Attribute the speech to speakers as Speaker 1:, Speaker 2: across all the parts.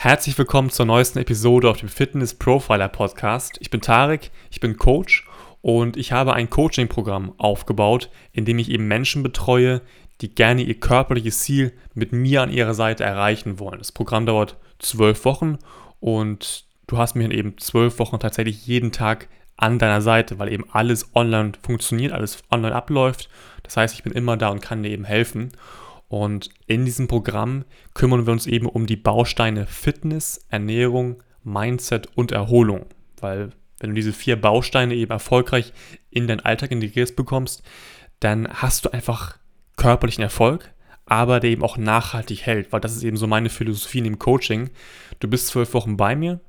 Speaker 1: Herzlich willkommen zur neuesten Episode auf dem Fitness Profiler Podcast. Ich bin Tarek, ich bin Coach und ich habe ein Coaching-Programm aufgebaut, in dem ich eben Menschen betreue, die gerne ihr körperliches Ziel mit mir an ihrer Seite erreichen wollen. Das Programm dauert zwölf Wochen und du hast mir eben zwölf Wochen tatsächlich jeden Tag an deiner Seite, weil eben alles online funktioniert, alles online abläuft. Das heißt, ich bin immer da und kann dir eben helfen. Und in diesem Programm kümmern wir uns eben um die Bausteine Fitness, Ernährung, Mindset und Erholung. Weil wenn du diese vier Bausteine eben erfolgreich in deinen Alltag integriert bekommst, dann hast du einfach körperlichen Erfolg, aber der eben auch nachhaltig hält, weil das ist eben so meine Philosophie in dem Coaching. Du bist zwölf Wochen bei mir,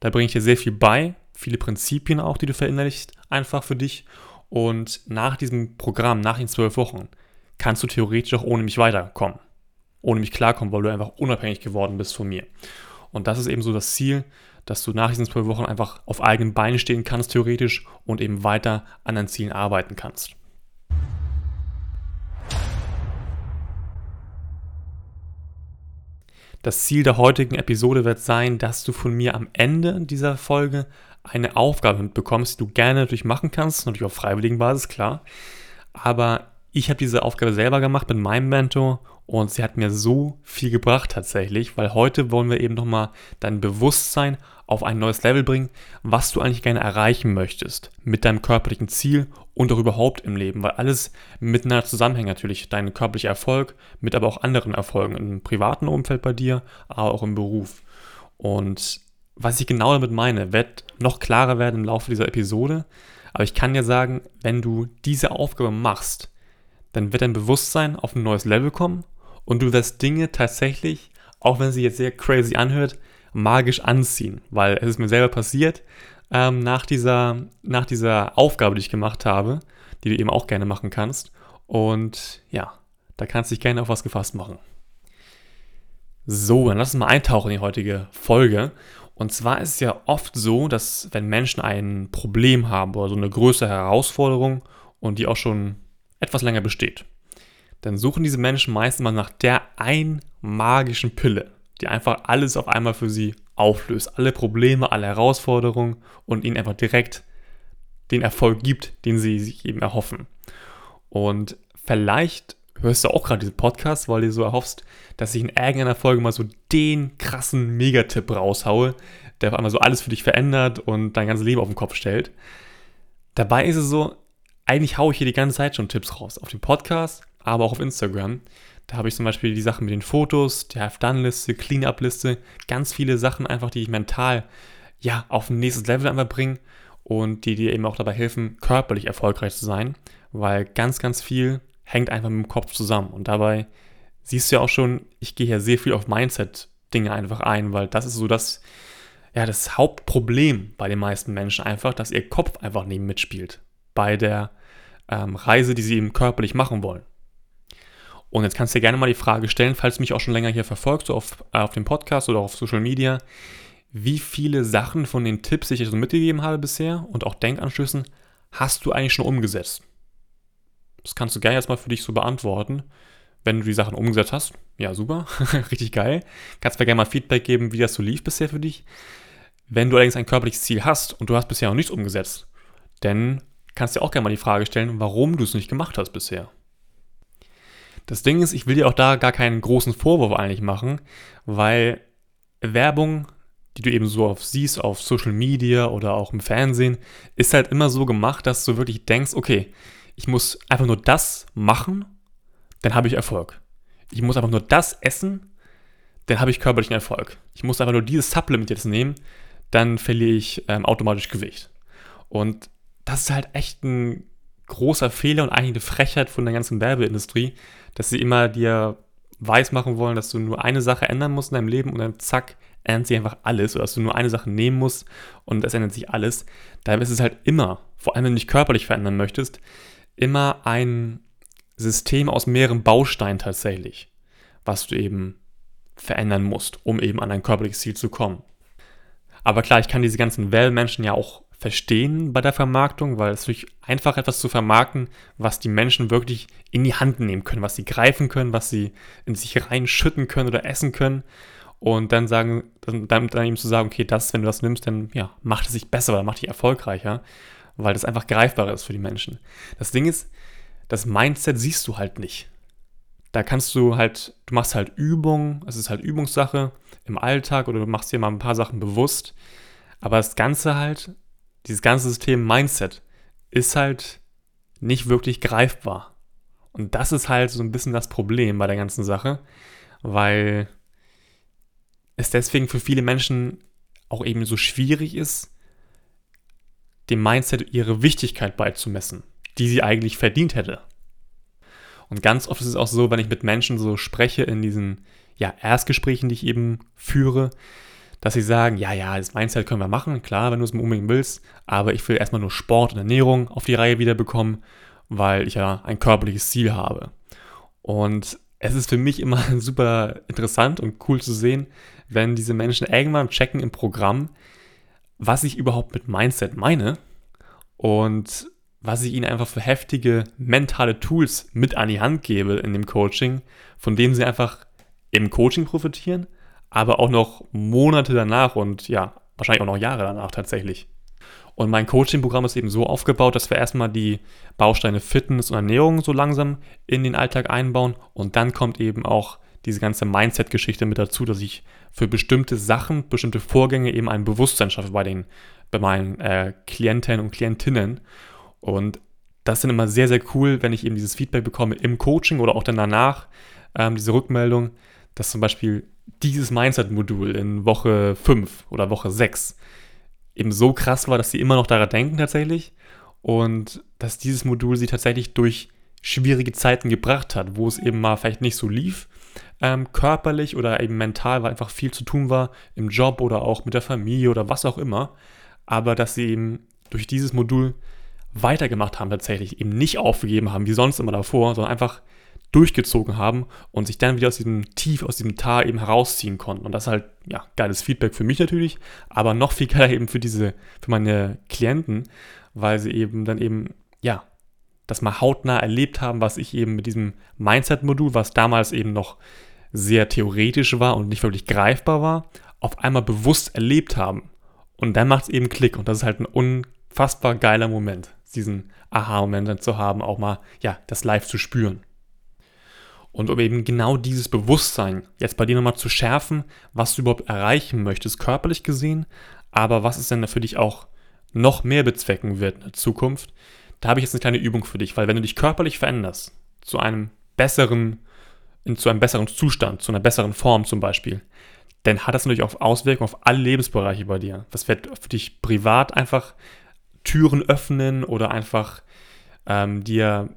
Speaker 1: da bringe ich dir sehr viel bei, viele Prinzipien auch, die du verinnerlichst, einfach für dich. Und nach diesem Programm, nach den zwölf Wochen, kannst du theoretisch auch ohne mich weiterkommen. Ohne mich klarkommen, weil du einfach unabhängig geworden bist von mir. Und das ist eben so das Ziel, dass du nach diesen zwölf Wochen einfach auf eigenen Beinen stehen kannst, theoretisch, und eben weiter an deinen Zielen arbeiten kannst. Das Ziel der heutigen Episode wird sein, dass du von mir am Ende dieser Folge eine Aufgabe mitbekommst, die du gerne natürlich machen kannst, natürlich auf freiwilligen Basis, klar. Aber ich habe diese Aufgabe selber gemacht mit meinem Mentor und sie hat mir so viel gebracht tatsächlich, weil heute wollen wir eben nochmal dein Bewusstsein auf ein neues Level bringen, was du eigentlich gerne erreichen möchtest mit deinem körperlichen Ziel und auch überhaupt im Leben, weil alles miteinander zusammenhängt natürlich. Dein körperlicher Erfolg mit aber auch anderen Erfolgen im privaten Umfeld bei dir, aber auch im Beruf. Und was ich genau damit meine, wird noch klarer werden im Laufe dieser Episode. Aber ich kann dir sagen, wenn du diese Aufgabe machst, dann wird dein Bewusstsein auf ein neues Level kommen und du wirst Dinge tatsächlich, auch wenn sie jetzt sehr crazy anhört, magisch anziehen. Weil es ist mir selber passiert, ähm, nach, dieser, nach dieser Aufgabe, die ich gemacht habe, die du eben auch gerne machen kannst. Und ja, da kannst du dich gerne auf was gefasst machen. So, dann lass uns mal eintauchen in die heutige Folge. Und zwar ist es ja oft so, dass wenn Menschen ein Problem haben oder so eine größere Herausforderung und die auch schon etwas länger besteht, dann suchen diese Menschen meistens mal nach der einen magischen Pille, die einfach alles auf einmal für sie auflöst, alle Probleme, alle Herausforderungen und ihnen einfach direkt den Erfolg gibt, den sie sich eben erhoffen. Und vielleicht hörst du auch gerade diesen Podcast, weil du so erhoffst, dass ich in irgendeiner Folge mal so den krassen Megatipp raushaue, der auf einmal so alles für dich verändert und dein ganzes Leben auf den Kopf stellt. Dabei ist es so, eigentlich haue ich hier die ganze Zeit schon Tipps raus. Auf dem Podcast, aber auch auf Instagram. Da habe ich zum Beispiel die Sachen mit den Fotos, die Have-Done-Liste, Clean-Up-Liste, ganz viele Sachen einfach, die ich mental ja auf ein nächstes Level einfach bringe und die dir eben auch dabei helfen, körperlich erfolgreich zu sein, weil ganz, ganz viel hängt einfach mit dem Kopf zusammen. Und dabei siehst du ja auch schon, ich gehe ja sehr viel auf Mindset-Dinge einfach ein, weil das ist so das, ja, das Hauptproblem bei den meisten Menschen einfach, dass ihr Kopf einfach neben mitspielt bei der ähm, Reise, die sie eben körperlich machen wollen. Und jetzt kannst du dir gerne mal die Frage stellen, falls du mich auch schon länger hier verfolgst, so auf, äh, auf dem Podcast oder auf Social Media, wie viele Sachen von den Tipps, die ich dir so mitgegeben habe bisher und auch Denkanstößen, hast du eigentlich schon umgesetzt? Das kannst du gerne jetzt mal für dich so beantworten. Wenn du die Sachen umgesetzt hast, ja super, richtig geil. Kannst mir gerne mal Feedback geben, wie das so lief bisher für dich. Wenn du allerdings ein körperliches Ziel hast und du hast bisher noch nichts umgesetzt, dann kannst du dir auch gerne mal die Frage stellen, warum du es nicht gemacht hast bisher. Das Ding ist, ich will dir auch da gar keinen großen Vorwurf eigentlich machen, weil Werbung, die du eben so auf siehst auf Social Media oder auch im Fernsehen, ist halt immer so gemacht, dass du wirklich denkst, okay, ich muss einfach nur das machen, dann habe ich Erfolg. Ich muss einfach nur das essen, dann habe ich körperlichen Erfolg. Ich muss einfach nur dieses Supplement jetzt nehmen, dann verliere ich ähm, automatisch Gewicht. Und das ist halt echt ein großer Fehler und eigentlich eine Frechheit von der ganzen Werbeindustrie, dass sie immer dir weismachen wollen, dass du nur eine Sache ändern musst in deinem Leben und dann zack, ändert sich einfach alles oder dass du nur eine Sache nehmen musst und es ändert sich alles. Dabei ist es halt immer, vor allem wenn du dich körperlich verändern möchtest, immer ein System aus mehreren Bausteinen tatsächlich, was du eben verändern musst, um eben an dein körperliches Ziel zu kommen. Aber klar, ich kann diese ganzen Well-Menschen ja auch verstehen bei der Vermarktung, weil es natürlich einfach etwas zu vermarkten, was die Menschen wirklich in die Hand nehmen können, was sie greifen können, was sie in sich reinschütten können oder essen können. und dann sagen, dann, dann ihm zu sagen, okay, das, wenn du das nimmst, dann ja, macht es sich besser oder macht dich erfolgreicher, weil das einfach greifbarer ist für die Menschen. Das Ding ist, das Mindset siehst du halt nicht. Da kannst du halt, du machst halt Übungen, es ist halt Übungssache im Alltag oder du machst dir mal ein paar Sachen bewusst. Aber das Ganze halt, dieses ganze System Mindset ist halt nicht wirklich greifbar. Und das ist halt so ein bisschen das Problem bei der ganzen Sache, weil es deswegen für viele Menschen auch eben so schwierig ist, dem Mindset ihre Wichtigkeit beizumessen, die sie eigentlich verdient hätte. Und ganz oft ist es auch so, wenn ich mit Menschen so spreche in diesen ja, Erstgesprächen, die ich eben führe, dass sie sagen, ja, ja, das Mindset können wir machen, klar, wenn du es unbedingt willst, aber ich will erstmal nur Sport und Ernährung auf die Reihe wiederbekommen, weil ich ja ein körperliches Ziel habe. Und es ist für mich immer super interessant und cool zu sehen, wenn diese Menschen irgendwann checken im Programm, was ich überhaupt mit Mindset meine und was ich ihnen einfach für heftige mentale Tools mit an die Hand gebe in dem Coaching, von denen sie einfach im Coaching profitieren, aber auch noch Monate danach und ja, wahrscheinlich auch noch Jahre danach tatsächlich. Und mein Coaching-Programm ist eben so aufgebaut, dass wir erstmal die Bausteine Fitness und Ernährung so langsam in den Alltag einbauen und dann kommt eben auch diese ganze Mindset-Geschichte mit dazu, dass ich für bestimmte Sachen, bestimmte Vorgänge eben ein Bewusstsein schaffe bei, den, bei meinen äh, Klienten und Klientinnen. Und das sind immer sehr, sehr cool, wenn ich eben dieses Feedback bekomme im Coaching oder auch dann danach, ähm, diese Rückmeldung, dass zum Beispiel dieses Mindset-Modul in Woche 5 oder Woche 6 eben so krass war, dass sie immer noch daran denken tatsächlich und dass dieses Modul sie tatsächlich durch schwierige Zeiten gebracht hat, wo es eben mal vielleicht nicht so lief, ähm, körperlich oder eben mental, weil einfach viel zu tun war im Job oder auch mit der Familie oder was auch immer, aber dass sie eben durch dieses Modul weitergemacht haben tatsächlich, eben nicht aufgegeben haben, wie sonst immer davor, sondern einfach durchgezogen haben und sich dann wieder aus diesem Tief, aus diesem Tal eben herausziehen konnten. Und das ist halt, ja, geiles Feedback für mich natürlich, aber noch viel geiler eben für diese, für meine Klienten, weil sie eben dann eben, ja, das mal hautnah erlebt haben, was ich eben mit diesem Mindset-Modul, was damals eben noch sehr theoretisch war und nicht wirklich greifbar war, auf einmal bewusst erlebt haben. Und dann macht es eben Klick und das ist halt ein unfassbar geiler Moment, diesen Aha-Moment dann zu haben, auch mal, ja, das live zu spüren. Und um eben genau dieses Bewusstsein jetzt bei dir nochmal zu schärfen, was du überhaupt erreichen möchtest, körperlich gesehen, aber was es denn für dich auch noch mehr bezwecken wird in der Zukunft, da habe ich jetzt eine kleine Übung für dich, weil wenn du dich körperlich veränderst, zu einem besseren, in, zu einem besseren Zustand, zu einer besseren Form zum Beispiel, dann hat das natürlich auch Auswirkungen auf alle Lebensbereiche bei dir. Das wird für dich privat einfach Türen öffnen oder einfach ähm, dir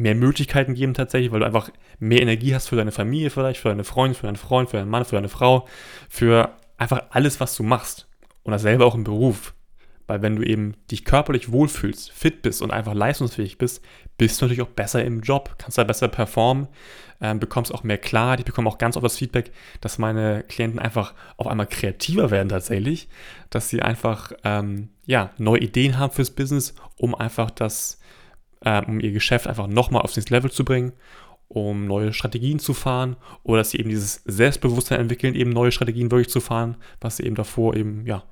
Speaker 1: mehr Möglichkeiten geben tatsächlich, weil du einfach mehr Energie hast für deine Familie vielleicht, für deine Freunde, für deinen Freund, für deinen Mann, für deine Frau, für einfach alles, was du machst. Und dasselbe auch im Beruf. Weil wenn du eben dich körperlich wohlfühlst, fit bist und einfach leistungsfähig bist, bist du natürlich auch besser im Job, kannst da besser performen, ähm, bekommst auch mehr Klarheit. Ich bekomme auch ganz oft das Feedback, dass meine Klienten einfach auf einmal kreativer werden tatsächlich, dass sie einfach ähm, ja, neue Ideen haben fürs Business, um einfach das äh, um ihr Geschäft einfach nochmal auf das Level zu bringen, um neue Strategien zu fahren oder dass sie eben dieses Selbstbewusstsein entwickeln, eben neue Strategien wirklich zu fahren, was sie eben davor eben, ja,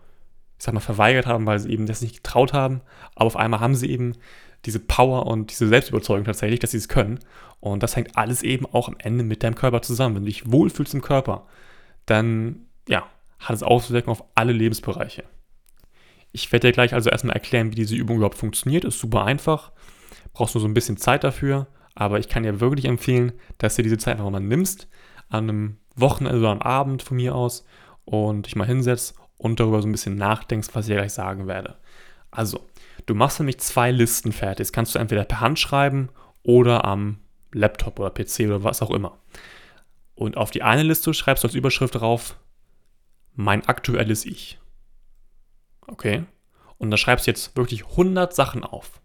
Speaker 1: ich sag mal, verweigert haben, weil sie eben das nicht getraut haben. Aber auf einmal haben sie eben diese Power und diese Selbstüberzeugung tatsächlich, dass sie es können. Und das hängt alles eben auch am Ende mit deinem Körper zusammen. Wenn du dich wohlfühlst im Körper, dann, ja, hat es Auswirkungen auf alle Lebensbereiche. Ich werde dir gleich also erstmal erklären, wie diese Übung überhaupt funktioniert. Ist super einfach brauchst du so ein bisschen Zeit dafür, aber ich kann dir wirklich empfehlen, dass du diese Zeit einfach mal nimmst, an einem Wochenende oder am Abend von mir aus und dich mal hinsetzt und darüber so ein bisschen nachdenkst, was ich gleich sagen werde. Also, du machst nämlich zwei Listen fertig. Das kannst du entweder per Hand schreiben oder am Laptop oder PC oder was auch immer. Und auf die eine Liste schreibst du als Überschrift drauf, mein aktuelles Ich. Okay? Und da schreibst du jetzt wirklich 100 Sachen auf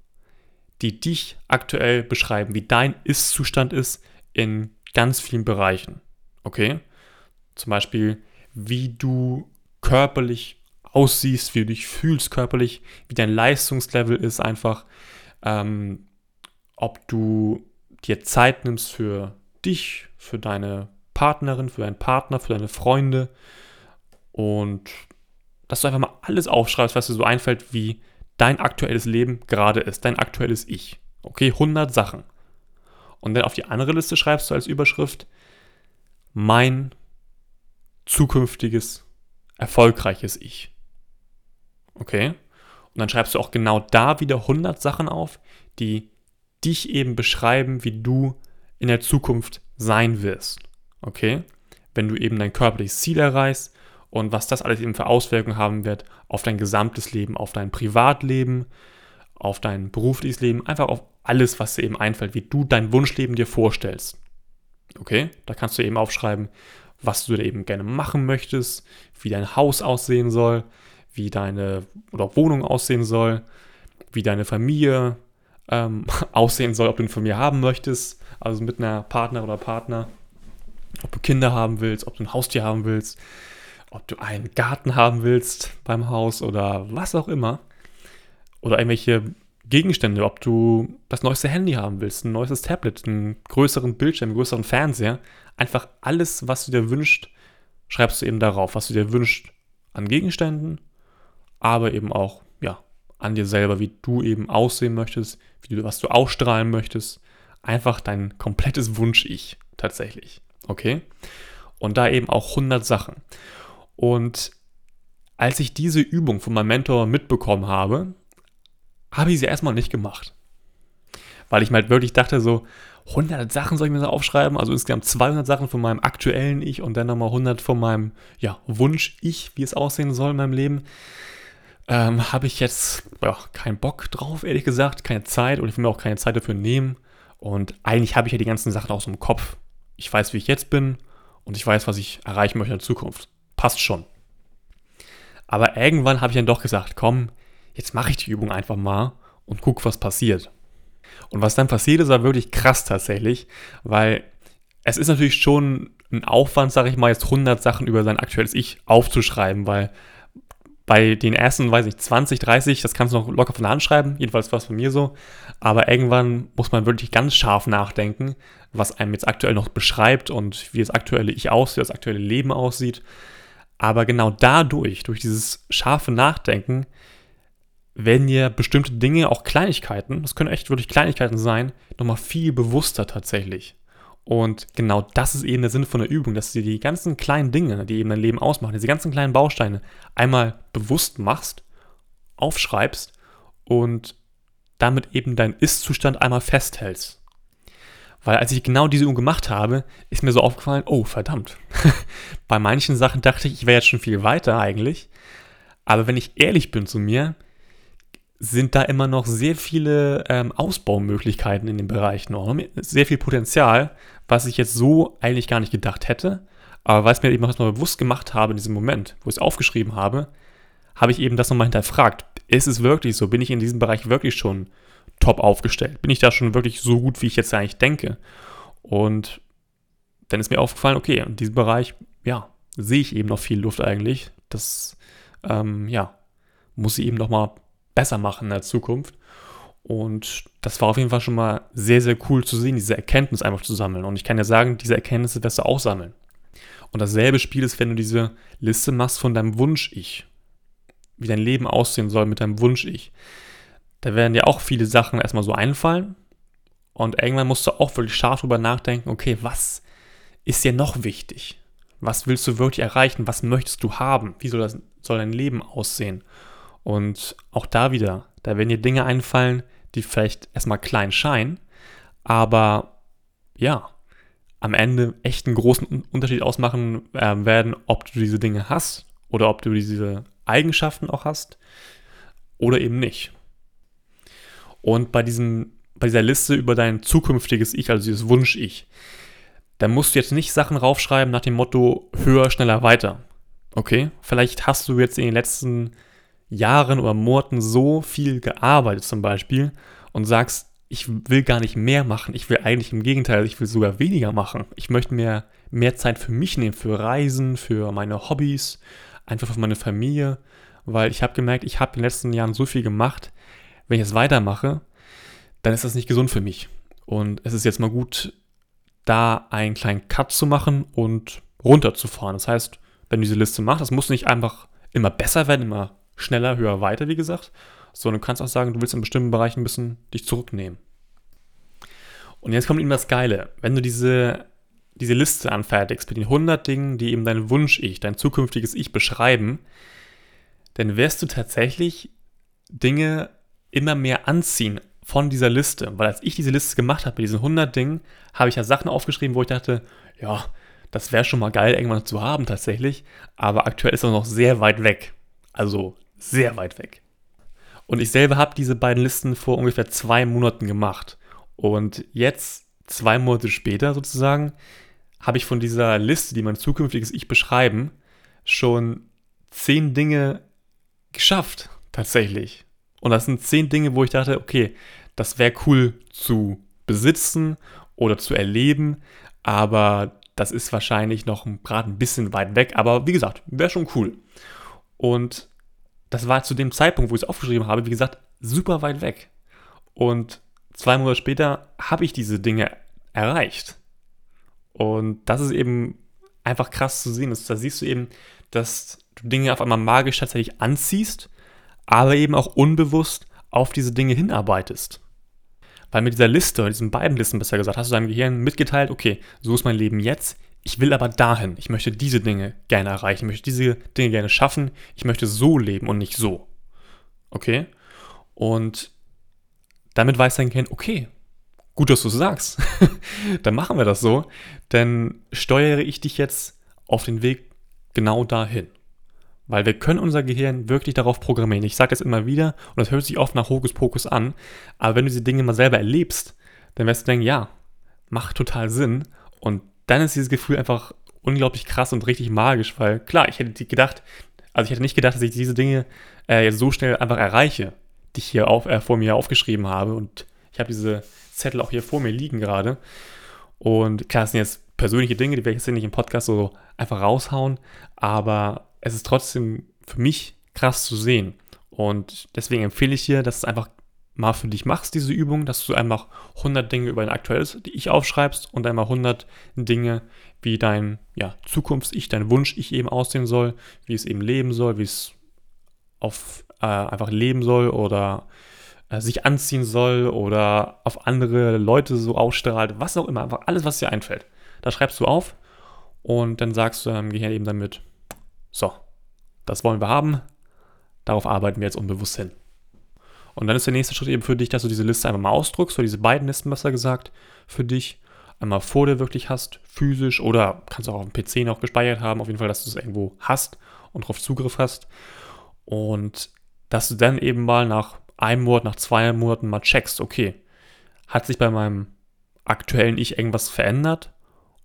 Speaker 1: die dich aktuell beschreiben, wie dein Ist-Zustand ist in ganz vielen Bereichen. Okay? Zum Beispiel, wie du körperlich aussiehst, wie du dich fühlst körperlich, wie dein Leistungslevel ist einfach, ähm, ob du dir Zeit nimmst für dich, für deine Partnerin, für deinen Partner, für deine Freunde und dass du einfach mal alles aufschreibst, was dir so einfällt, wie dein aktuelles Leben gerade ist, dein aktuelles Ich. Okay, 100 Sachen. Und dann auf die andere Liste schreibst du als Überschrift mein zukünftiges, erfolgreiches Ich. Okay? Und dann schreibst du auch genau da wieder 100 Sachen auf, die dich eben beschreiben, wie du in der Zukunft sein wirst. Okay? Wenn du eben dein körperliches Ziel erreichst und was das alles eben für Auswirkungen haben wird auf dein gesamtes Leben, auf dein Privatleben, auf dein berufliches Leben, einfach auf alles, was dir eben einfällt, wie du dein Wunschleben dir vorstellst. Okay? Da kannst du eben aufschreiben, was du da eben gerne machen möchtest, wie dein Haus aussehen soll, wie deine oder Wohnung aussehen soll, wie deine Familie ähm, aussehen soll, ob du eine Familie haben möchtest, also mit einer Partner oder Partner, ob du Kinder haben willst, ob du ein Haustier haben willst, ob du einen Garten haben willst beim Haus oder was auch immer. Oder irgendwelche Gegenstände, ob du das neueste Handy haben willst, ein neues Tablet, einen größeren Bildschirm, einen größeren Fernseher. Einfach alles, was du dir wünschst, schreibst du eben darauf, was du dir wünschst an Gegenständen, aber eben auch, ja, an dir selber, wie du eben aussehen möchtest, wie du, was du ausstrahlen möchtest. Einfach dein komplettes Wunsch-Ich tatsächlich. Okay? Und da eben auch 100 Sachen. Und als ich diese Übung von meinem Mentor mitbekommen habe, habe ich sie erstmal nicht gemacht. Weil ich mir halt wirklich dachte, so 100 Sachen soll ich mir so aufschreiben, also insgesamt 200 Sachen von meinem aktuellen Ich und dann nochmal 100 von meinem ja, Wunsch-Ich, wie es aussehen soll in meinem Leben. Ähm, habe ich jetzt ja, keinen Bock drauf, ehrlich gesagt, keine Zeit und ich will mir auch keine Zeit dafür nehmen. Und eigentlich habe ich ja die ganzen Sachen aus dem Kopf. Ich weiß, wie ich jetzt bin und ich weiß, was ich erreichen möchte in der Zukunft. Passt schon. Aber irgendwann habe ich dann doch gesagt, komm, jetzt mache ich die Übung einfach mal und guck, was passiert. Und was dann passiert ist, war wirklich krass tatsächlich, weil es ist natürlich schon ein Aufwand, sage ich mal, jetzt 100 Sachen über sein aktuelles Ich aufzuschreiben, weil bei den ersten, weiß ich, 20, 30, das kannst du noch locker von der Hand schreiben, jedenfalls war es bei mir so. Aber irgendwann muss man wirklich ganz scharf nachdenken, was einem jetzt aktuell noch beschreibt und wie das aktuelle Ich aussieht, das aktuelle Leben aussieht. Aber genau dadurch, durch dieses scharfe Nachdenken, werden dir bestimmte Dinge, auch Kleinigkeiten, das können echt wirklich Kleinigkeiten sein, nochmal viel bewusster tatsächlich. Und genau das ist eben der Sinn von der Übung, dass du dir die ganzen kleinen Dinge, die eben dein Leben ausmachen, diese ganzen kleinen Bausteine einmal bewusst machst, aufschreibst und damit eben deinen Ist-Zustand einmal festhältst. Weil als ich genau diese Übung gemacht habe, ist mir so aufgefallen, oh verdammt. Bei manchen Sachen dachte ich, ich wäre jetzt schon viel weiter eigentlich. Aber wenn ich ehrlich bin zu mir, sind da immer noch sehr viele ähm, Ausbaumöglichkeiten in dem Bereich noch. Sehr viel Potenzial, was ich jetzt so eigentlich gar nicht gedacht hätte. Aber weil ich mir eben erstmal bewusst gemacht habe in diesem Moment, wo ich es aufgeschrieben habe, habe ich eben das nochmal hinterfragt. Ist es wirklich so? Bin ich in diesem Bereich wirklich schon top aufgestellt? Bin ich da schon wirklich so gut, wie ich jetzt eigentlich denke? Und dann ist mir aufgefallen, okay, in diesem Bereich, ja, sehe ich eben noch viel Luft eigentlich. Das, ähm, ja, muss ich eben nochmal besser machen in der Zukunft. Und das war auf jeden Fall schon mal sehr, sehr cool zu sehen, diese Erkenntnis einfach zu sammeln. Und ich kann ja sagen, diese Erkenntnisse wirst du auch sammeln. Und dasselbe Spiel ist, wenn du diese Liste machst von deinem Wunsch-Ich. Wie dein Leben aussehen soll mit deinem Wunsch-Ich. Da werden dir auch viele Sachen erstmal so einfallen. Und irgendwann musst du auch wirklich scharf drüber nachdenken, okay, was ist dir noch wichtig? Was willst du wirklich erreichen? Was möchtest du haben? Wie soll, das, soll dein Leben aussehen? Und auch da wieder, da werden dir Dinge einfallen, die vielleicht erstmal klein scheinen, aber ja, am Ende echt einen großen Unterschied ausmachen äh, werden, ob du diese Dinge hast oder ob du diese Eigenschaften auch hast oder eben nicht. Und bei, diesem, bei dieser Liste über dein zukünftiges Ich, also dieses Wunsch-Ich, da musst du jetzt nicht Sachen raufschreiben nach dem Motto höher, schneller, weiter. Okay? Vielleicht hast du jetzt in den letzten Jahren oder Monaten so viel gearbeitet zum Beispiel und sagst, ich will gar nicht mehr machen, ich will eigentlich im Gegenteil, ich will sogar weniger machen. Ich möchte mir mehr Zeit für mich nehmen, für Reisen, für meine Hobbys, einfach für meine Familie, weil ich habe gemerkt, ich habe in den letzten Jahren so viel gemacht, wenn ich es weitermache, dann ist das nicht gesund für mich. Und es ist jetzt mal gut, da einen kleinen Cut zu machen und runterzufahren. Das heißt, wenn du diese Liste machst, das muss nicht einfach immer besser werden, immer schneller, höher, weiter, wie gesagt, sondern du kannst auch sagen, du willst in bestimmten Bereichen ein bisschen dich zurücknehmen. Und jetzt kommt eben das Geile. Wenn du diese, diese Liste anfertigst mit den 100 Dingen, die eben dein Wunsch-Ich, dein zukünftiges Ich beschreiben, dann wirst du tatsächlich Dinge immer mehr anziehen von dieser Liste. Weil als ich diese Liste gemacht habe mit diesen 100 Dingen, habe ich ja Sachen aufgeschrieben, wo ich dachte, ja, das wäre schon mal geil, irgendwann zu haben tatsächlich. Aber aktuell ist das noch sehr weit weg. Also sehr weit weg. Und ich selber habe diese beiden Listen vor ungefähr zwei Monaten gemacht. Und jetzt, zwei Monate später sozusagen, habe ich von dieser Liste, die mein zukünftiges Ich beschreiben, schon zehn Dinge geschafft, tatsächlich. Und das sind zehn Dinge, wo ich dachte, okay, das wäre cool zu besitzen oder zu erleben, aber das ist wahrscheinlich noch gerade ein bisschen weit weg. Aber wie gesagt, wäre schon cool. Und das war zu dem Zeitpunkt, wo ich es aufgeschrieben habe, wie gesagt, super weit weg. Und zwei Monate später habe ich diese Dinge erreicht. Und das ist eben einfach krass zu sehen. Da siehst du eben, dass du Dinge auf einmal magisch tatsächlich anziehst, aber eben auch unbewusst auf diese Dinge hinarbeitest. Weil mit dieser Liste, diesen beiden Listen besser gesagt, hast du deinem Gehirn mitgeteilt, okay, so ist mein Leben jetzt, ich will aber dahin, ich möchte diese Dinge gerne erreichen, ich möchte diese Dinge gerne schaffen, ich möchte so leben und nicht so. Okay? Und damit weiß dein Gehirn, okay, gut, dass du es sagst, dann machen wir das so, denn steuere ich dich jetzt auf den Weg genau dahin. Weil wir können unser Gehirn wirklich darauf programmieren. Ich sage das immer wieder und das hört sich oft nach Hokuspokus an, aber wenn du diese Dinge mal selber erlebst, dann wirst du denken, ja, macht total Sinn. Und dann ist dieses Gefühl einfach unglaublich krass und richtig magisch, weil klar, ich hätte gedacht, also ich hätte nicht gedacht, dass ich diese Dinge äh, jetzt so schnell einfach erreiche, die ich hier auf, äh, vor mir aufgeschrieben habe. Und ich habe diese Zettel auch hier vor mir liegen gerade. Und klar, das sind jetzt persönliche Dinge, die werde ich jetzt nicht im Podcast so einfach raushauen, aber es ist trotzdem für mich krass zu sehen. Und deswegen empfehle ich dir, dass du es einfach mal für dich machst, diese Übung, dass du einfach 100 Dinge über ein aktuelles Ich aufschreibst und einmal 100 Dinge, wie dein ja, Zukunfts-Ich, dein Wunsch-Ich eben aussehen soll, wie es eben leben soll, wie es auf äh, einfach leben soll oder äh, sich anziehen soll oder auf andere Leute so ausstrahlt, was auch immer, einfach alles, was dir einfällt. Da schreibst du auf und dann sagst du deinem Gehirn eben damit, so, das wollen wir haben. Darauf arbeiten wir jetzt unbewusst hin. Und dann ist der nächste Schritt eben für dich, dass du diese Liste einmal mal ausdruckst, oder diese beiden Listen besser gesagt, für dich einmal vor dir wirklich hast, physisch, oder kannst auch auf dem PC noch gespeichert haben, auf jeden Fall, dass du es irgendwo hast und darauf Zugriff hast. Und dass du dann eben mal nach einem Monat, nach zwei Monaten mal checkst, okay, hat sich bei meinem aktuellen Ich irgendwas verändert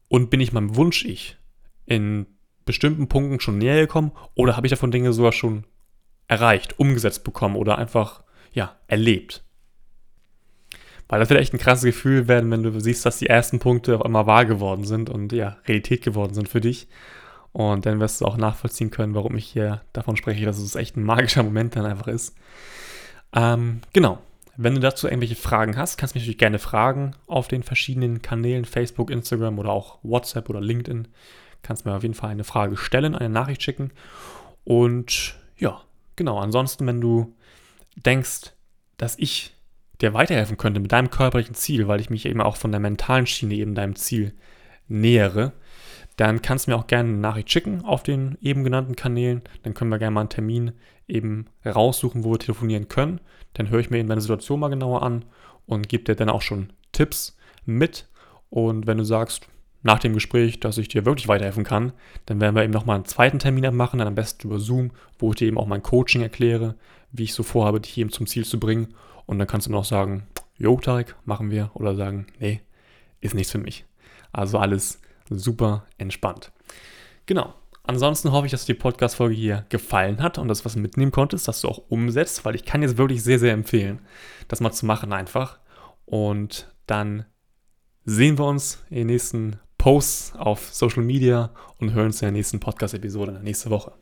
Speaker 1: und bin ich meinem Wunsch-Ich in bestimmten Punkten schon näher gekommen oder habe ich davon Dinge sogar schon erreicht, umgesetzt bekommen oder einfach, ja, erlebt? Weil das wird echt ein krasses Gefühl werden, wenn du siehst, dass die ersten Punkte auf einmal wahr geworden sind und ja, Realität geworden sind für dich. Und dann wirst du auch nachvollziehen können, warum ich hier davon spreche, dass es echt ein magischer Moment dann einfach ist. Ähm, genau. Wenn du dazu irgendwelche Fragen hast, kannst du mich natürlich gerne fragen auf den verschiedenen Kanälen, Facebook, Instagram oder auch WhatsApp oder LinkedIn kannst mir auf jeden Fall eine Frage stellen, eine Nachricht schicken. Und ja, genau. Ansonsten, wenn du denkst, dass ich dir weiterhelfen könnte mit deinem körperlichen Ziel, weil ich mich eben auch von der mentalen Schiene eben deinem Ziel nähere, dann kannst du mir auch gerne eine Nachricht schicken auf den eben genannten Kanälen. Dann können wir gerne mal einen Termin eben raussuchen, wo wir telefonieren können. Dann höre ich mir eben deine Situation mal genauer an und gebe dir dann auch schon Tipps mit. Und wenn du sagst, nach dem Gespräch, dass ich dir wirklich weiterhelfen kann, dann werden wir eben nochmal einen zweiten Termin machen, dann am besten über Zoom, wo ich dir eben auch mein Coaching erkläre, wie ich so vorhabe, dich eben zum Ziel zu bringen. Und dann kannst du noch sagen, jo, Tarek, machen wir. Oder sagen, nee, ist nichts für mich. Also alles super entspannt. Genau. Ansonsten hoffe ich, dass dir die Podcast-Folge hier gefallen hat und dass du was mitnehmen konntest, dass du auch umsetzt, weil ich kann jetzt wirklich sehr, sehr empfehlen, das mal zu machen einfach. Und dann sehen wir uns in den nächsten Posts auf Social Media und hören uns in der nächsten Podcast-Episode nächste Woche.